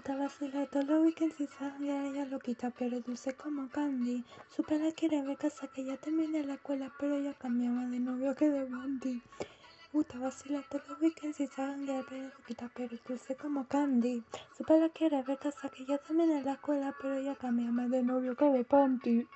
vacilar todos los weekends y sangre, ella lo quita, pero dulce como candy. Su pena quiere ver casa que ya termine la escuela, pero ella cambiaba de novio que de bondi. Gusta vacilar todos los weekends y sangre, pero lo quita, pero dulce como candy. Su pena quiere ver casa que ya termine la escuela, pero ella cambiaba de novio que de panty.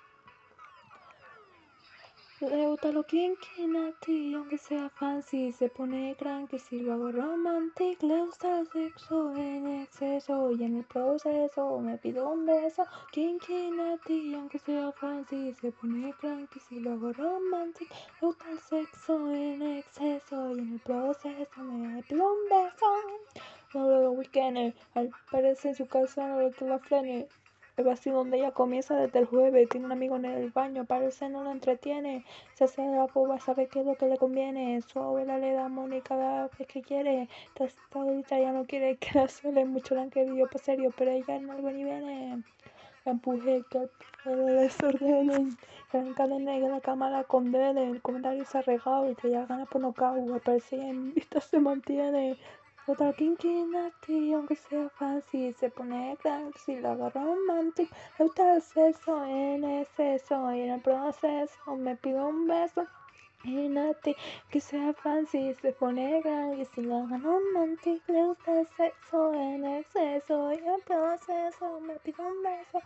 Le gusta lo kinky, natty, aunque sea fancy, se pone cranky hago romantic. Le gusta el sexo en exceso y en el proceso me pido un beso. Kinky, natty, aunque sea fancy, se pone cranky hago romantic. Le gusta el sexo en exceso y en el proceso me pido un beso. No lo weekend, al parecer en su casa no lo la frene. El vacío donde ella comienza desde el jueves. Tiene un amigo en el baño, parece no lo entretiene. Se hace la boba, sabe qué es lo que le conviene. Su abuela le da money cada vez que quiere. Esta ahorita ya no quiere que la suele. Mucho la han querido para serio, pero ella no algo ni viene. La empuje, que el desordenen. La encadene, que la cama la condene. El comentario se ha regado y que ya gana por nocaut. Parece en vista se mantiene. Otra natty, aunque sea fácil, se pone si lo hago romantic. Le gusta el sexo en exceso en el proceso me pido un beso. Natty, que sea fancy, se pone crank y si lo hago romantic. Le gusta el sexo en exceso y el proceso me pido un beso.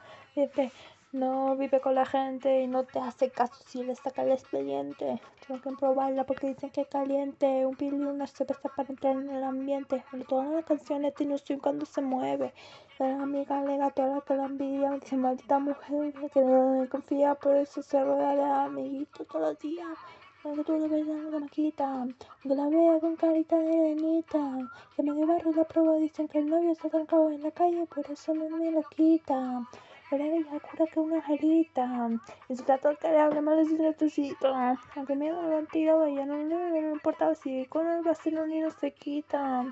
No vive con la gente y no te hace caso si le saca el expediente. Tengo que probarla porque dicen que es caliente. Un pili una cerveza para entrar en el ambiente. Pero todas las canciones tiene un swing cuando se mueve. La amiga le a toda la que la envidia. Dice, maldita mujer que no confía, por eso se rueda de amiguito todos los días. que tú le ves la maquita, que la vea con carita de nenita, que me barrio la prueba dicen que el novio se ha trancado en la calle, por eso no me lo quita. Cura que una jarita. Y se trata que le hable mal de necesito. Aunque me lo han tirado, ya no le importa si con el vacío ni no se quita.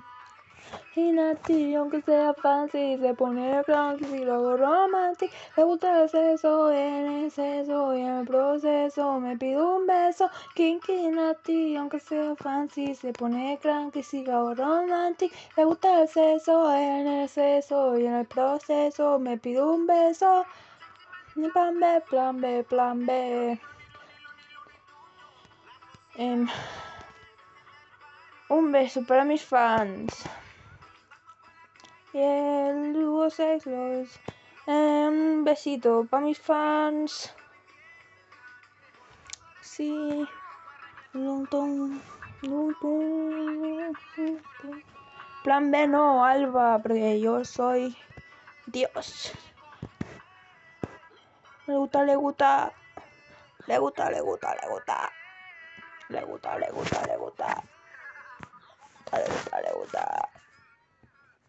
Y Nati, aunque sea fancy, se pone cranky y luego romantic. Le gusta el sexo, en exceso y en el proceso me pido un beso. Kinky Nati, aunque sea fancy, se pone cranky y luego romantic. Le gusta el sexo, en exceso y en el proceso me pido un beso. Plan B, plan B, plan B. Em, un beso para mis fans y el dúo sexos. un besito para mis fans. Sí. Plan B no, Alba, porque yo soy Dios. Le gusta, le gusta. Le gusta, le gusta, le gusta. Le gusta, le gusta, le gusta. Le gusta, le gusta.